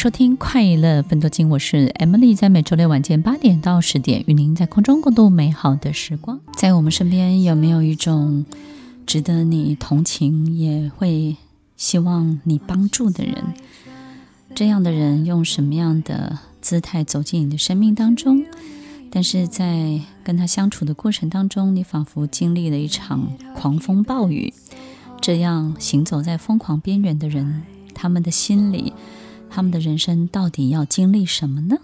收听《快乐分多金》，我是 Emily，在每周六晚间八点到十点，与您在空中共度美好的时光。在我们身边，有没有一种值得你同情，也会希望你帮助的人？这样的人用什么样的姿态走进你的生命当中？但是在跟他相处的过程当中，你仿佛经历了一场狂风暴雨。这样行走在疯狂边缘的人，他们的心里。他们的人生到底要经历什么呢？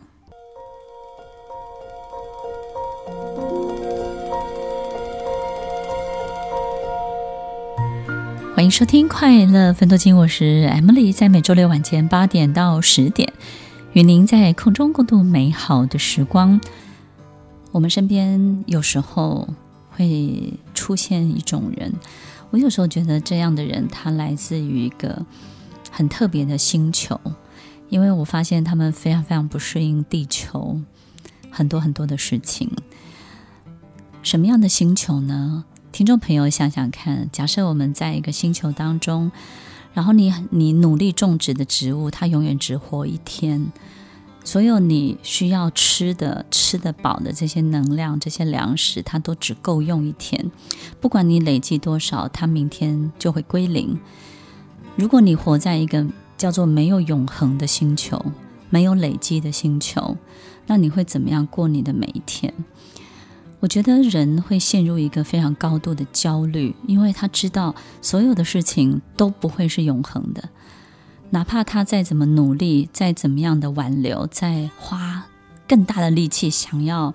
欢迎收听《快乐分多金》，我是 Emily，在每周六晚间八点到十点，与您在空中共度美好的时光。我们身边有时候会出现一种人，我有时候觉得这样的人，他来自于一个很特别的星球。因为我发现他们非常非常不适应地球，很多很多的事情。什么样的星球呢？听众朋友想想看，假设我们在一个星球当中，然后你你努力种植的植物，它永远只活一天，所有你需要吃的、吃得饱的这些能量、这些粮食，它都只够用一天。不管你累积多少，它明天就会归零。如果你活在一个叫做没有永恒的星球，没有累积的星球，那你会怎么样过你的每一天？我觉得人会陷入一个非常高度的焦虑，因为他知道所有的事情都不会是永恒的，哪怕他再怎么努力，再怎么样的挽留，再花更大的力气想要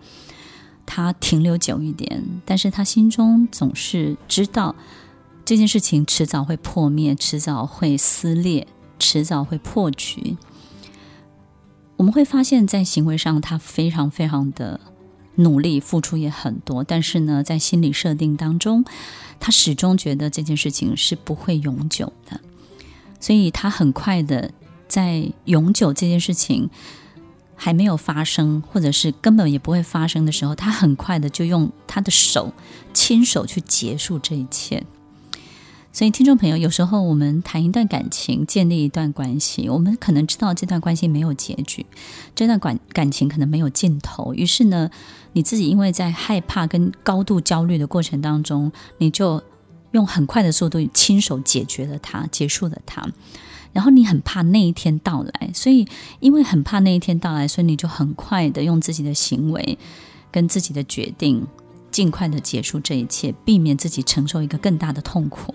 他停留久一点，但是他心中总是知道这件事情迟早会破灭，迟早会撕裂。迟早会破局。我们会发现，在行为上他非常非常的努力，付出也很多，但是呢，在心理设定当中，他始终觉得这件事情是不会永久的，所以他很快的在永久这件事情还没有发生，或者是根本也不会发生的时候，他很快的就用他的手亲手去结束这一切。所以，听众朋友，有时候我们谈一段感情，建立一段关系，我们可能知道这段关系没有结局，这段感感情可能没有尽头。于是呢，你自己因为在害怕跟高度焦虑的过程当中，你就用很快的速度亲手解决了它，结束了它。然后你很怕那一天到来，所以因为很怕那一天到来，所以你就很快的用自己的行为跟自己的决定，尽快的结束这一切，避免自己承受一个更大的痛苦。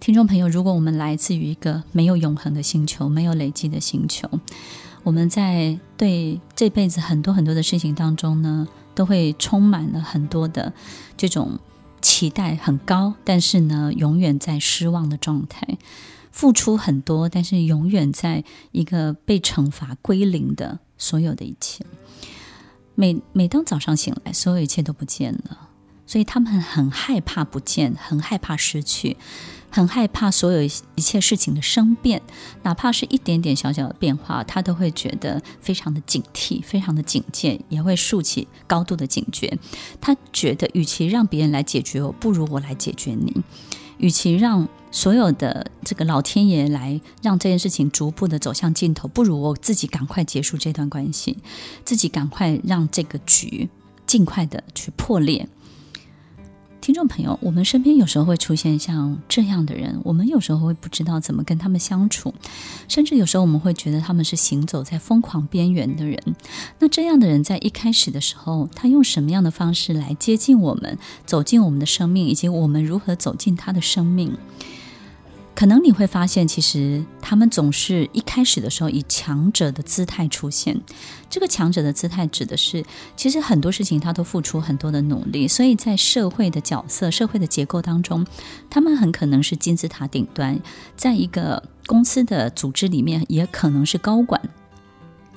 听众朋友，如果我们来自于一个没有永恒的星球，没有累积的星球，我们在对这辈子很多很多的事情当中呢，都会充满了很多的这种期待很高，但是呢，永远在失望的状态，付出很多，但是永远在一个被惩罚归零的所有的一切。每每当早上醒来，所有一切都不见了，所以他们很害怕不见，很害怕失去。很害怕所有一切事情的生变，哪怕是一点点小小的变化，他都会觉得非常的警惕，非常的警戒，也会竖起高度的警觉。他觉得，与其让别人来解决我，不如我来解决你；与其让所有的这个老天爷来让这件事情逐步的走向尽头，不如我自己赶快结束这段关系，自己赶快让这个局尽快的去破裂。听众朋友，我们身边有时候会出现像这样的人，我们有时候会不知道怎么跟他们相处，甚至有时候我们会觉得他们是行走在疯狂边缘的人。那这样的人在一开始的时候，他用什么样的方式来接近我们，走进我们的生命，以及我们如何走进他的生命？可能你会发现，其实他们总是一开始的时候以强者的姿态出现。这个强者的姿态指的是，其实很多事情他都付出很多的努力，所以在社会的角色、社会的结构当中，他们很可能是金字塔顶端，在一个公司的组织里面，也可能是高管，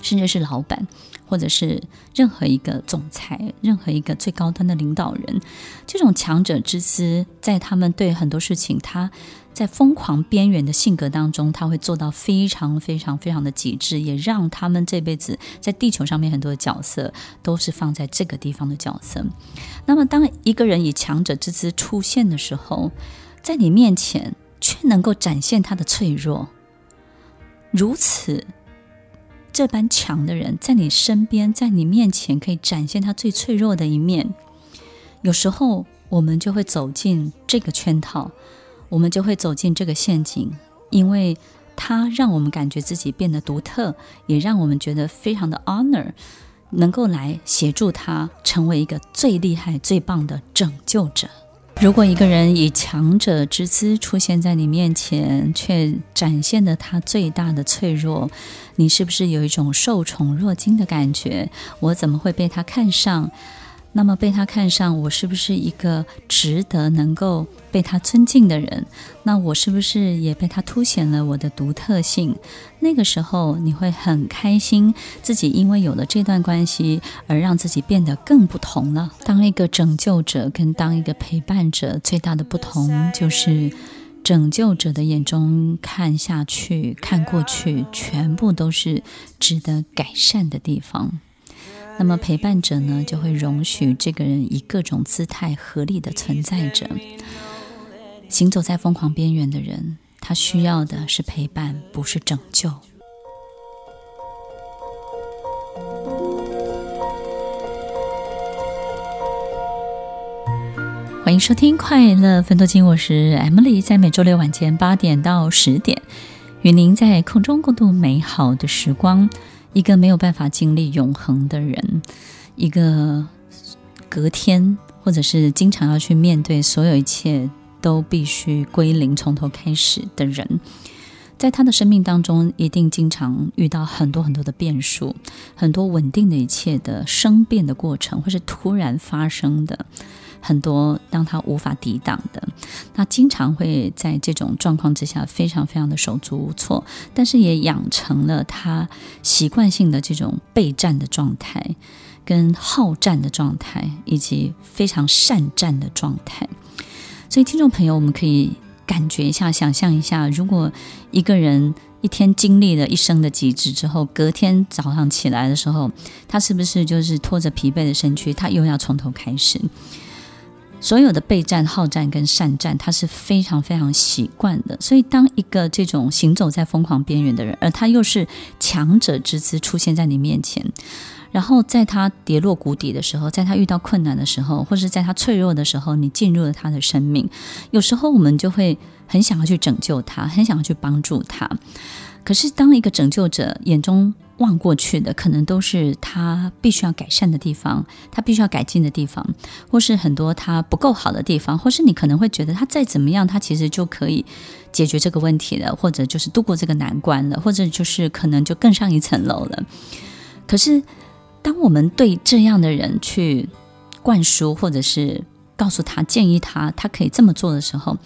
甚至是老板，或者是任何一个总裁、任何一个最高端的领导人。这种强者之姿，在他们对很多事情，他。在疯狂边缘的性格当中，他会做到非常非常非常的极致，也让他们这辈子在地球上面很多的角色都是放在这个地方的角色。那么，当一个人以强者之姿出现的时候，在你面前却能够展现他的脆弱，如此这般强的人在你身边，在你面前可以展现他最脆弱的一面，有时候我们就会走进这个圈套。我们就会走进这个陷阱，因为它让我们感觉自己变得独特，也让我们觉得非常的 honor，能够来协助他成为一个最厉害、最棒的拯救者。如果一个人以强者之姿出现在你面前，却展现了他最大的脆弱，你是不是有一种受宠若惊的感觉？我怎么会被他看上？那么被他看上，我是不是一个值得能够被他尊敬的人？那我是不是也被他凸显了我的独特性？那个时候你会很开心，自己因为有了这段关系而让自己变得更不同了。当一个拯救者跟当一个陪伴者最大的不同，就是拯救者的眼中看下去、看过去，全部都是值得改善的地方。那么陪伴者呢，就会容许这个人以各种姿态合理的存在着。行走在疯狂边缘的人，他需要的是陪伴，不是拯救。欢迎收听《快乐分多金》，我是 Emily，在每周六晚间八点到十点，与您在空中共度美好的时光。一个没有办法经历永恒的人，一个隔天或者是经常要去面对所有一切都必须归零、从头开始的人，在他的生命当中，一定经常遇到很多很多的变数，很多稳定的一切的生变的过程，或是突然发生的。很多让他无法抵挡的，他经常会在这种状况之下非常非常的手足无措，但是也养成了他习惯性的这种备战的状态、跟好战的状态，以及非常善战的状态。所以，听众朋友，我们可以感觉一下、想象一下，如果一个人一天经历了一生的极致之后，隔天早上起来的时候，他是不是就是拖着疲惫的身躯，他又要从头开始？所有的备战、好战跟善战，他是非常非常习惯的。所以，当一个这种行走在疯狂边缘的人，而他又是强者之姿出现在你面前，然后在他跌落谷底的时候，在他遇到困难的时候，或是在他脆弱的时候，你进入了他的生命。有时候我们就会很想要去拯救他，很想要去帮助他。可是，当一个拯救者眼中，望过去的可能都是他必须要改善的地方，他必须要改进的地方，或是很多他不够好的地方，或是你可能会觉得他再怎么样，他其实就可以解决这个问题了，或者就是度过这个难关了，或者就是可能就更上一层楼了。可是，当我们对这样的人去灌输，或者是告诉他、建议他，他可以这么做的时候，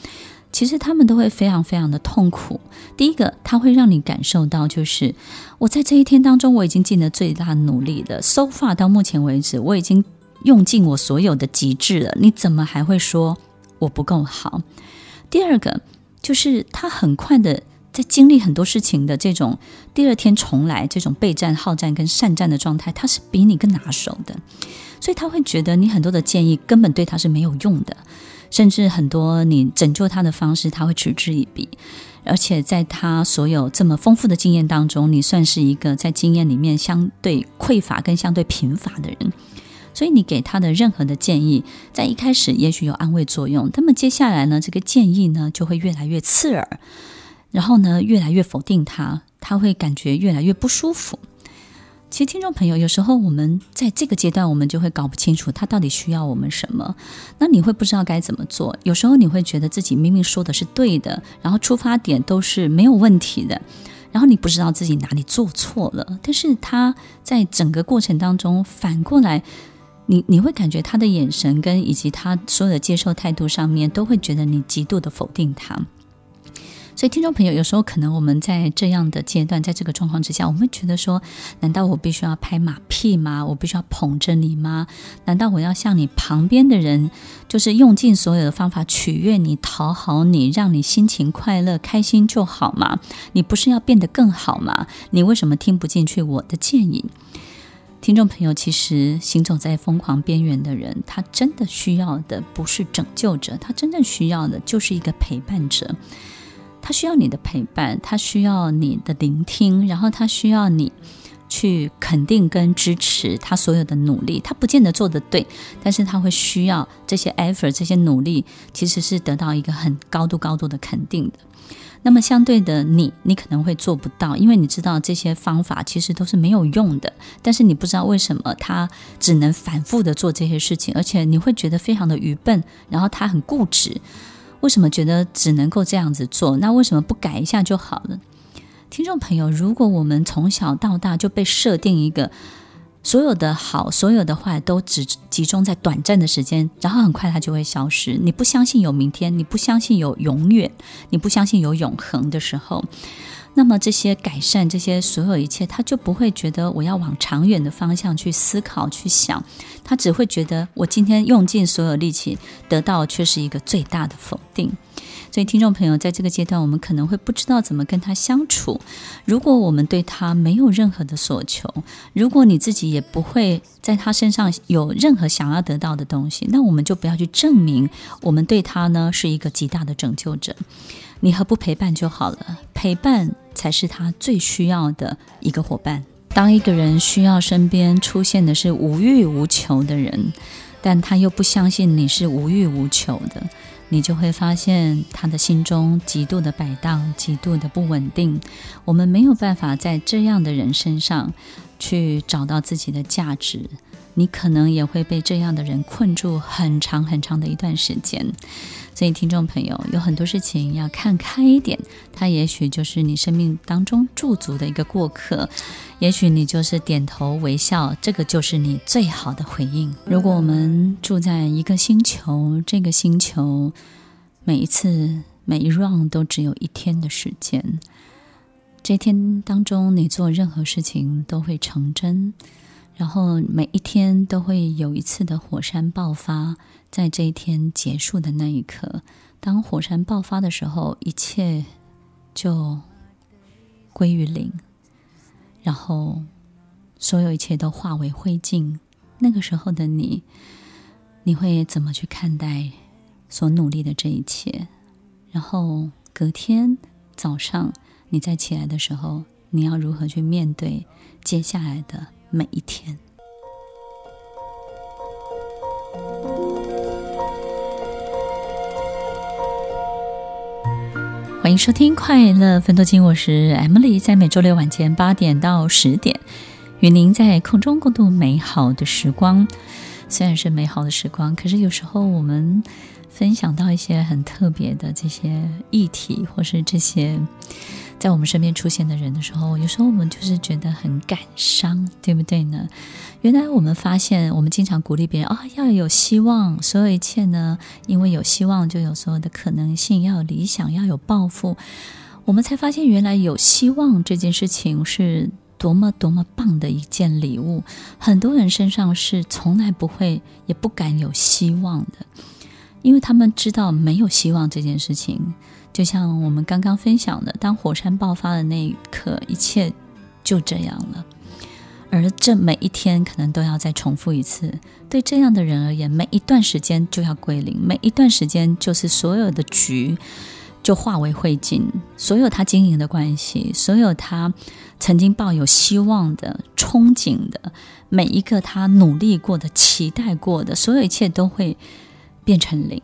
其实他们都会非常非常的痛苦。第一个，他会让你感受到，就是我在这一天当中，我已经尽了最大努力了。So far 到目前为止，我已经用尽我所有的极致了。你怎么还会说我不够好？第二个，就是他很快的在经历很多事情的这种第二天重来，这种备战、好战跟善战的状态，他是比你更拿手的，所以他会觉得你很多的建议根本对他是没有用的。甚至很多你拯救他的方式，他会嗤之以鼻。而且在他所有这么丰富的经验当中，你算是一个在经验里面相对匮乏跟相对贫乏的人。所以你给他的任何的建议，在一开始也许有安慰作用，那么接下来呢，这个建议呢就会越来越刺耳，然后呢越来越否定他，他会感觉越来越不舒服。其实，听众朋友，有时候我们在这个阶段，我们就会搞不清楚他到底需要我们什么。那你会不知道该怎么做。有时候你会觉得自己明明说的是对的，然后出发点都是没有问题的，然后你不知道自己哪里做错了。但是他在整个过程当中，反过来，你你会感觉他的眼神跟以及他所有的接受态度上面，都会觉得你极度的否定他。所以，听众朋友，有时候可能我们在这样的阶段，在这个状况之下，我们会觉得说：难道我必须要拍马屁吗？我必须要捧着你吗？难道我要向你旁边的人，就是用尽所有的方法取悦你、讨好你，让你心情快乐、开心就好吗？你不是要变得更好吗？你为什么听不进去我的建议？听众朋友，其实行走在疯狂边缘的人，他真的需要的不是拯救者，他真正需要的就是一个陪伴者。他需要你的陪伴，他需要你的聆听，然后他需要你去肯定跟支持他所有的努力。他不见得做得对，但是他会需要这些 effort，这些努力其实是得到一个很高度、高度的肯定的。那么相对的你，你你可能会做不到，因为你知道这些方法其实都是没有用的。但是你不知道为什么他只能反复的做这些事情，而且你会觉得非常的愚笨，然后他很固执。为什么觉得只能够这样子做？那为什么不改一下就好了？听众朋友，如果我们从小到大就被设定一个所有的好、所有的坏都只集中在短暂的时间，然后很快它就会消失。你不相信有明天，你不相信有永远，你不相信有永恒的时候。那么这些改善，这些所有一切，他就不会觉得我要往长远的方向去思考、去想，他只会觉得我今天用尽所有力气，得到却是一个最大的否定。所以，听众朋友，在这个阶段，我们可能会不知道怎么跟他相处。如果我们对他没有任何的所求，如果你自己也不会在他身上有任何想要得到的东西，那我们就不要去证明我们对他呢是一个极大的拯救者。你何不陪伴就好了？陪伴才是他最需要的一个伙伴。当一个人需要身边出现的是无欲无求的人，但他又不相信你是无欲无求的，你就会发现他的心中极度的摆荡，极度的不稳定。我们没有办法在这样的人身上去找到自己的价值。你可能也会被这样的人困住很长很长的一段时间，所以听众朋友有很多事情要看开一点，他也许就是你生命当中驻足的一个过客，也许你就是点头微笑，这个就是你最好的回应。如果我们住在一个星球，这个星球每一次每一 round 都只有一天的时间，这天当中你做任何事情都会成真。然后每一天都会有一次的火山爆发，在这一天结束的那一刻，当火山爆发的时候，一切就归于零，然后所有一切都化为灰烬。那个时候的你，你会怎么去看待所努力的这一切？然后隔天早上你再起来的时候，你要如何去面对接下来的？每一天，欢迎收听《快乐分多金》，我是 Emily，在每周六晚间八点到十点，与您在空中共度美好的时光。虽然是美好的时光，可是有时候我们分享到一些很特别的这些议题，或是这些。在我们身边出现的人的时候，有时候我们就是觉得很感伤，对不对呢？原来我们发现，我们经常鼓励别人啊、要有希望，所有一切呢，因为有希望就有所有的可能性，要有理想，要有抱负。我们才发现，原来有希望这件事情是多么多么棒的一件礼物。很多人身上是从来不会也不敢有希望的，因为他们知道没有希望这件事情。就像我们刚刚分享的，当火山爆发的那一刻，一切就这样了。而这每一天可能都要再重复一次。对这样的人而言，每一段时间就要归零，每一段时间就是所有的局就化为灰烬，所有他经营的关系，所有他曾经抱有希望的、憧憬的，每一个他努力过的、期待过的，所有一切都会变成零。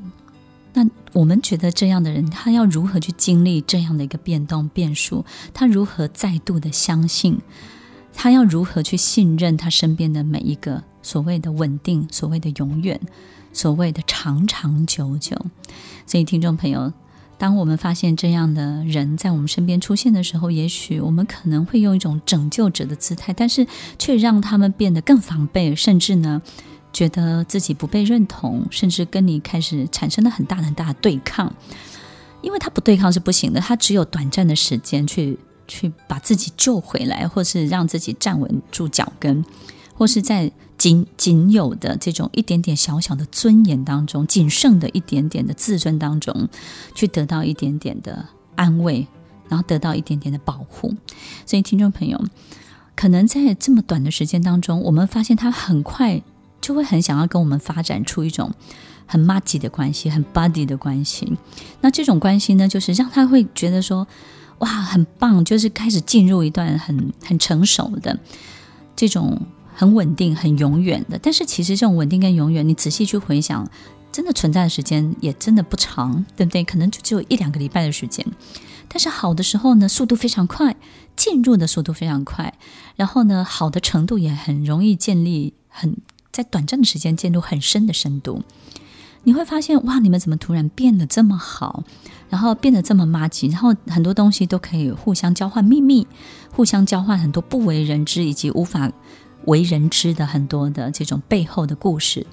那我们觉得这样的人，他要如何去经历这样的一个变动变数？他如何再度的相信他要如何去信任他身边的每一个所谓的稳定、所谓的永远、所谓的长长久久？所以，听众朋友，当我们发现这样的人在我们身边出现的时候，也许我们可能会用一种拯救者的姿态，但是却让他们变得更防备，甚至呢，觉得自己不被认同，甚至跟你开始产生了很大很大的对抗。因为他不对抗是不行的，他只有短暂的时间去去把自己救回来，或是让自己站稳住脚跟，或是在仅仅有的这种一点点小小的尊严当中，仅剩的一点点的自尊当中，去得到一点点的安慰，然后得到一点点的保护。所以，听众朋友，可能在这么短的时间当中，我们发现他很快就会很想要跟我们发展出一种。很麻吉的关系，很 buddy 的关系。那这种关系呢，就是让他会觉得说，哇，很棒，就是开始进入一段很很成熟的这种很稳定、很永远的。但是其实这种稳定跟永远，你仔细去回想，真的存在的时间也真的不长，对不对？可能就只有一两个礼拜的时间。但是好的时候呢，速度非常快，进入的速度非常快，然后呢，好的程度也很容易建立，很在短暂的时间进入很深的深度。你会发现，哇，你们怎么突然变得这么好，然后变得这么麻吉，然后很多东西都可以互相交换秘密，互相交换很多不为人知以及无法为人知的很多的这种背后的故事，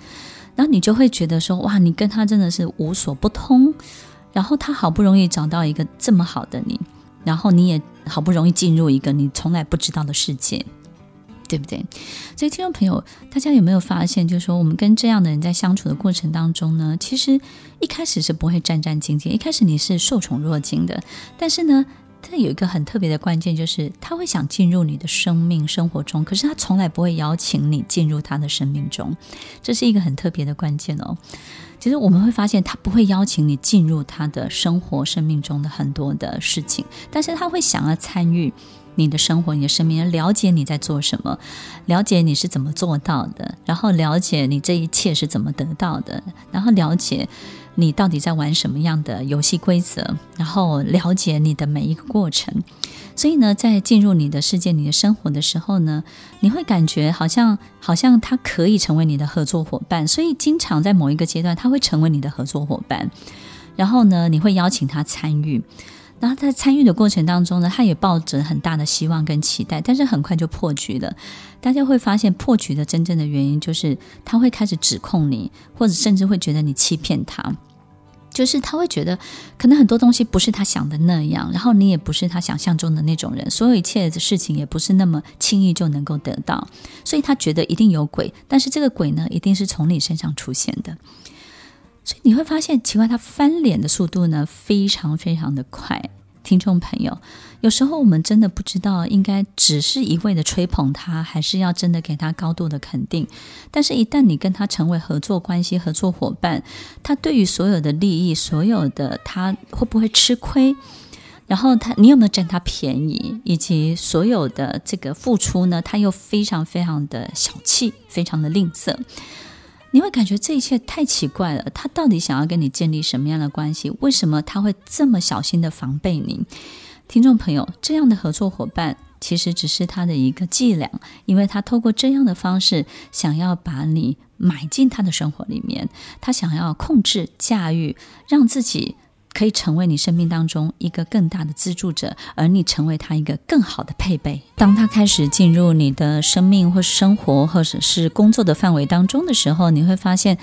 然后你就会觉得说，哇，你跟他真的是无所不通，然后他好不容易找到一个这么好的你，然后你也好不容易进入一个你从来不知道的世界。对不对？所以听众朋友，大家有没有发现，就是说我们跟这样的人在相处的过程当中呢，其实一开始是不会战战兢兢，一开始你是受宠若惊的。但是呢，他有一个很特别的关键，就是他会想进入你的生命生活中，可是他从来不会邀请你进入他的生命中，这是一个很特别的关键哦。其实我们会发现，他不会邀请你进入他的生活生命中的很多的事情，但是他会想要参与。你的生活，你的生命，了解你在做什么，了解你是怎么做到的，然后了解你这一切是怎么得到的，然后了解你到底在玩什么样的游戏规则，然后了解你的每一个过程。所以呢，在进入你的世界、你的生活的时候呢，你会感觉好像好像他可以成为你的合作伙伴，所以经常在某一个阶段，他会成为你的合作伙伴，然后呢，你会邀请他参与。然后在参与的过程当中呢，他也抱着很大的希望跟期待，但是很快就破局了。大家会发现破局的真正的原因就是他会开始指控你，或者甚至会觉得你欺骗他，就是他会觉得可能很多东西不是他想的那样，然后你也不是他想象中的那种人，所有一切的事情也不是那么轻易就能够得到，所以他觉得一定有鬼，但是这个鬼呢，一定是从你身上出现的。所以你会发现，奇怪，他翻脸的速度呢，非常非常的快。听众朋友，有时候我们真的不知道应该只是一味的吹捧他，还是要真的给他高度的肯定。但是，一旦你跟他成为合作关系、合作伙伴，他对于所有的利益、所有的他会不会吃亏，然后他你有没有占他便宜，以及所有的这个付出呢，他又非常非常的小气，非常的吝啬。你会感觉这一切太奇怪了，他到底想要跟你建立什么样的关系？为什么他会这么小心的防备你？听众朋友，这样的合作伙伴其实只是他的一个伎俩，因为他透过这样的方式想要把你买进他的生活里面，他想要控制、驾驭，让自己。可以成为你生命当中一个更大的资助者，而你成为他一个更好的配备。当他开始进入你的生命或是生活或者是工作的范围当中的时候，你会发现。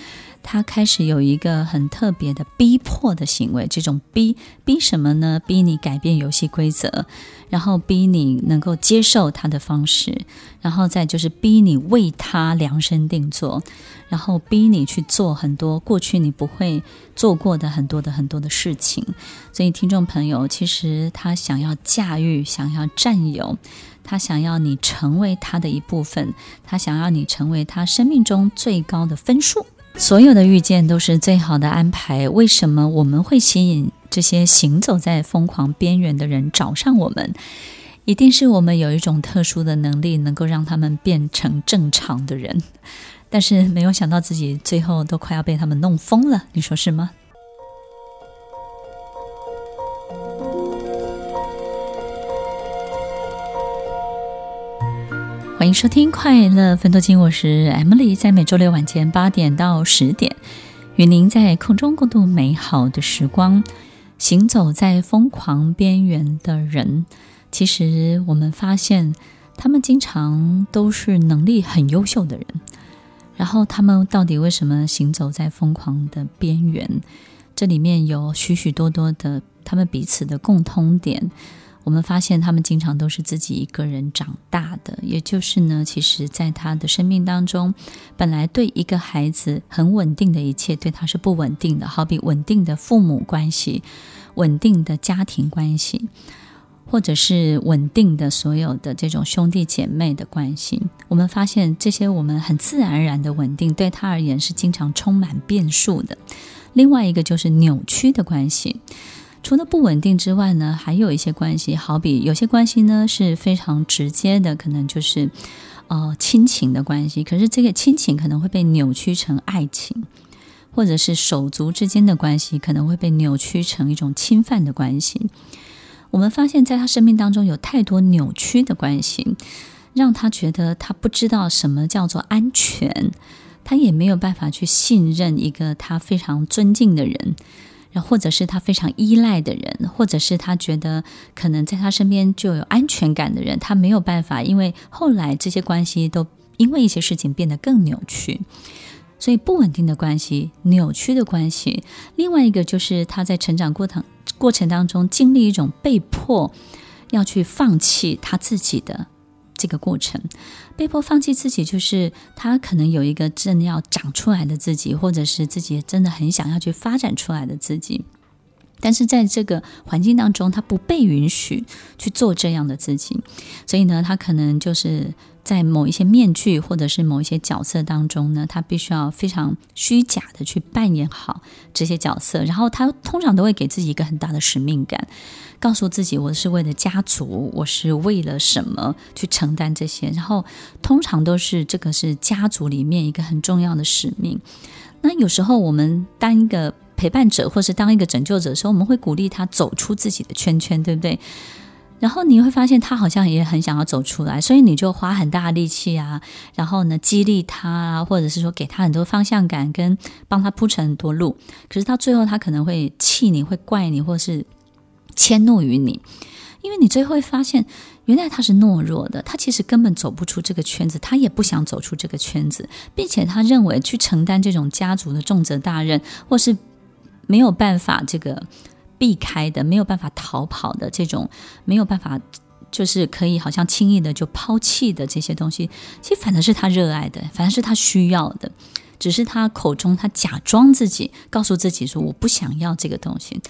他开始有一个很特别的逼迫的行为，这种逼逼什么呢？逼你改变游戏规则，然后逼你能够接受他的方式，然后再就是逼你为他量身定做，然后逼你去做很多过去你不会做过的很多的很多的事情。所以，听众朋友，其实他想要驾驭，想要占有，他想要你成为他的一部分，他想要你成为他生命中最高的分数。所有的遇见都是最好的安排。为什么我们会吸引这些行走在疯狂边缘的人找上我们？一定是我们有一种特殊的能力，能够让他们变成正常的人。但是没有想到自己最后都快要被他们弄疯了，你说是吗？欢迎收听《快乐分多金》，我是 Emily，在每周六晚间八点到十点，与您在空中共度美好的时光。行走在疯狂边缘的人，其实我们发现，他们经常都是能力很优秀的人。然后，他们到底为什么行走在疯狂的边缘？这里面有许许多多的他们彼此的共通点。我们发现他们经常都是自己一个人长大的，也就是呢，其实，在他的生命当中，本来对一个孩子很稳定的一切，对他是不稳定的，好比稳定的父母关系、稳定的家庭关系，或者是稳定的所有的这种兄弟姐妹的关系。我们发现这些我们很自然而然的稳定，对他而言是经常充满变数的。另外一个就是扭曲的关系。除了不稳定之外呢，还有一些关系，好比有些关系呢是非常直接的，可能就是呃亲情的关系。可是这个亲情可能会被扭曲成爱情，或者是手足之间的关系可能会被扭曲成一种侵犯的关系。我们发现，在他生命当中有太多扭曲的关系，让他觉得他不知道什么叫做安全，他也没有办法去信任一个他非常尊敬的人。或者是他非常依赖的人，或者是他觉得可能在他身边就有安全感的人，他没有办法，因为后来这些关系都因为一些事情变得更扭曲，所以不稳定的关系、扭曲的关系。另外一个就是他在成长过程过程当中经历一种被迫要去放弃他自己的。这个过程，被迫放弃自己，就是他可能有一个正要长出来的自己，或者是自己真的很想要去发展出来的自己。但是在这个环境当中，他不被允许去做这样的自己，所以呢，他可能就是在某一些面具或者是某一些角色当中呢，他必须要非常虚假的去扮演好这些角色，然后他通常都会给自己一个很大的使命感。告诉自己，我是为了家族，我是为了什么去承担这些？然后通常都是这个是家族里面一个很重要的使命。那有时候我们当一个陪伴者，或是当一个拯救者的时候，我们会鼓励他走出自己的圈圈，对不对？然后你会发现他好像也很想要走出来，所以你就花很大的力气啊，然后呢激励他啊，或者是说给他很多方向感，跟帮他铺成很多路。可是到最后，他可能会气你，会怪你，或是。迁怒于你，因为你最后会发现，原来他是懦弱的，他其实根本走不出这个圈子，他也不想走出这个圈子，并且他认为去承担这种家族的重责大任，或是没有办法这个避开的，没有办法逃跑的这种，没有办法就是可以好像轻易的就抛弃的这些东西，其实反而是他热爱的，反而是他需要的。只是他口中，他假装自己告诉自己说：“我不想要这个东西。”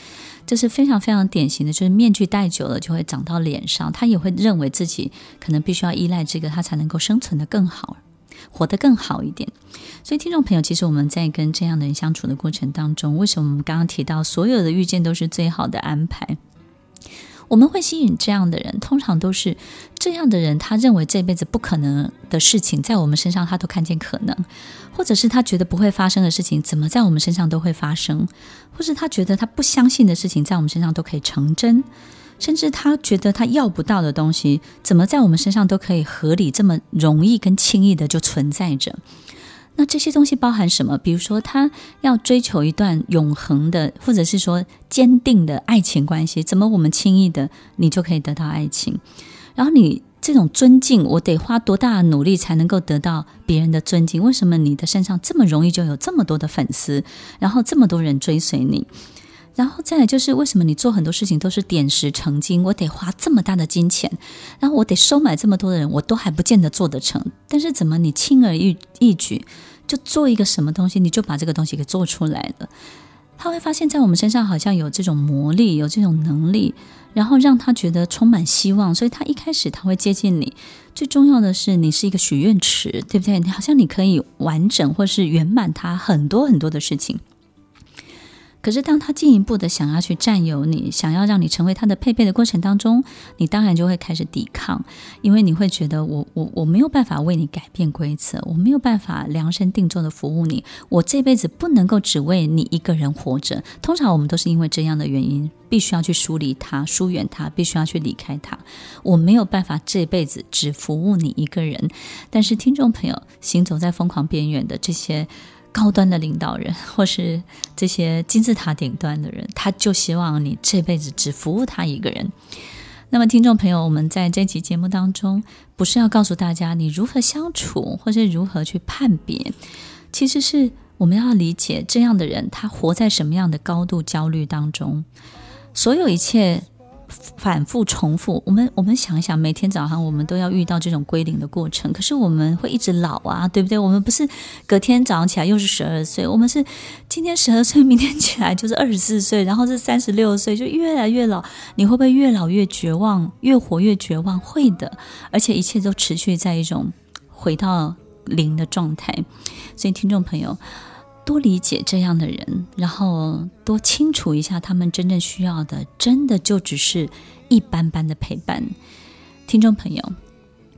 这是非常非常典型的，就是面具戴久了就会长到脸上。他也会认为自己可能必须要依赖这个，他才能够生存的更好，活得更好一点。所以，听众朋友，其实我们在跟这样的人相处的过程当中，为什么我们刚刚提到所有的遇见都是最好的安排？我们会吸引这样的人，通常都是这样的人。他认为这辈子不可能的事情，在我们身上他都看见可能，或者是他觉得不会发生的事情，怎么在我们身上都会发生，或是他觉得他不相信的事情，在我们身上都可以成真，甚至他觉得他要不到的东西，怎么在我们身上都可以合理这么容易跟轻易的就存在着。那这些东西包含什么？比如说，他要追求一段永恒的，或者是说坚定的爱情关系，怎么我们轻易的你就可以得到爱情？然后你这种尊敬，我得花多大的努力才能够得到别人的尊敬？为什么你的身上这么容易就有这么多的粉丝，然后这么多人追随你？然后再来就是为什么你做很多事情都是点石成金？我得花这么大的金钱，然后我得收买这么多的人，我都还不见得做得成。但是怎么你轻而易易举就做一个什么东西，你就把这个东西给做出来了？他会发现，在我们身上好像有这种魔力，有这种能力，然后让他觉得充满希望。所以他一开始他会接近你。最重要的是，你是一个许愿池，对不对？你好像你可以完整或是圆满他很多很多的事情。可是当他进一步的想要去占有你，想要让你成为他的配备的过程当中，你当然就会开始抵抗，因为你会觉得我我我没有办法为你改变规则，我没有办法量身定做的服务你，我这辈子不能够只为你一个人活着。通常我们都是因为这样的原因，必须要去疏离他、疏远他，必须要去离开他。我没有办法这辈子只服务你一个人。但是听众朋友，行走在疯狂边缘的这些。高端的领导人，或是这些金字塔顶端的人，他就希望你这辈子只服务他一个人。那么，听众朋友，我们在这期节目当中，不是要告诉大家你如何相处，或是如何去判别，其实是我们要理解这样的人，他活在什么样的高度焦虑当中，所有一切。反复重复，我们我们想一想，每天早上我们都要遇到这种归零的过程，可是我们会一直老啊，对不对？我们不是隔天早上起来又是十二岁，我们是今天十二岁，明天起来就是二十四岁，然后是三十六岁，就越来越老。你会不会越老越绝望，越活越绝望？会的，而且一切都持续在一种回到零的状态。所以，听众朋友。多理解这样的人，然后多清楚一下他们真正需要的，真的就只是一般般的陪伴。听众朋友，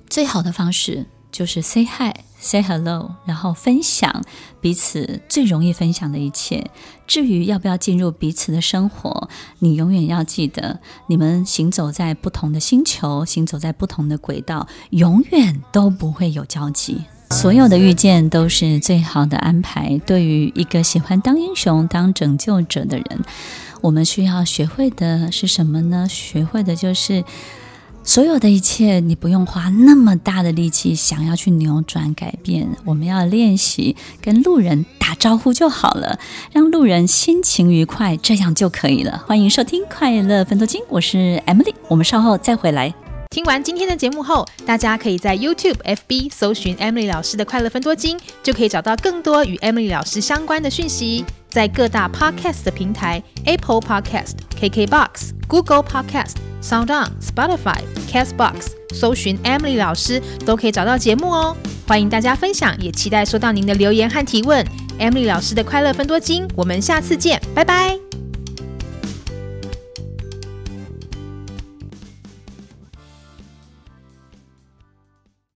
最好的方式就是 say hi，say hello，然后分享彼此最容易分享的一切。至于要不要进入彼此的生活，你永远要记得，你们行走在不同的星球，行走在不同的轨道，永远都不会有交集。所有的遇见都是最好的安排。对于一个喜欢当英雄、当拯救者的人，我们需要学会的是什么呢？学会的就是所有的一切，你不用花那么大的力气想要去扭转改变。我们要练习跟路人打招呼就好了，让路人心情愉快，这样就可以了。欢迎收听《快乐分多金》，我是 Emily，我们稍后再回来。听完今天的节目后，大家可以在 YouTube、FB 搜寻 Emily 老师的快乐分多金，就可以找到更多与 Emily 老师相关的讯息。在各大 Podcast 的平台，Apple Podcast、KKBox、Google Podcast、SoundOn、Spotify、Castbox 搜寻 Emily 老师，都可以找到节目哦。欢迎大家分享，也期待收到您的留言和提问。Emily 老师的快乐分多金，我们下次见，拜拜。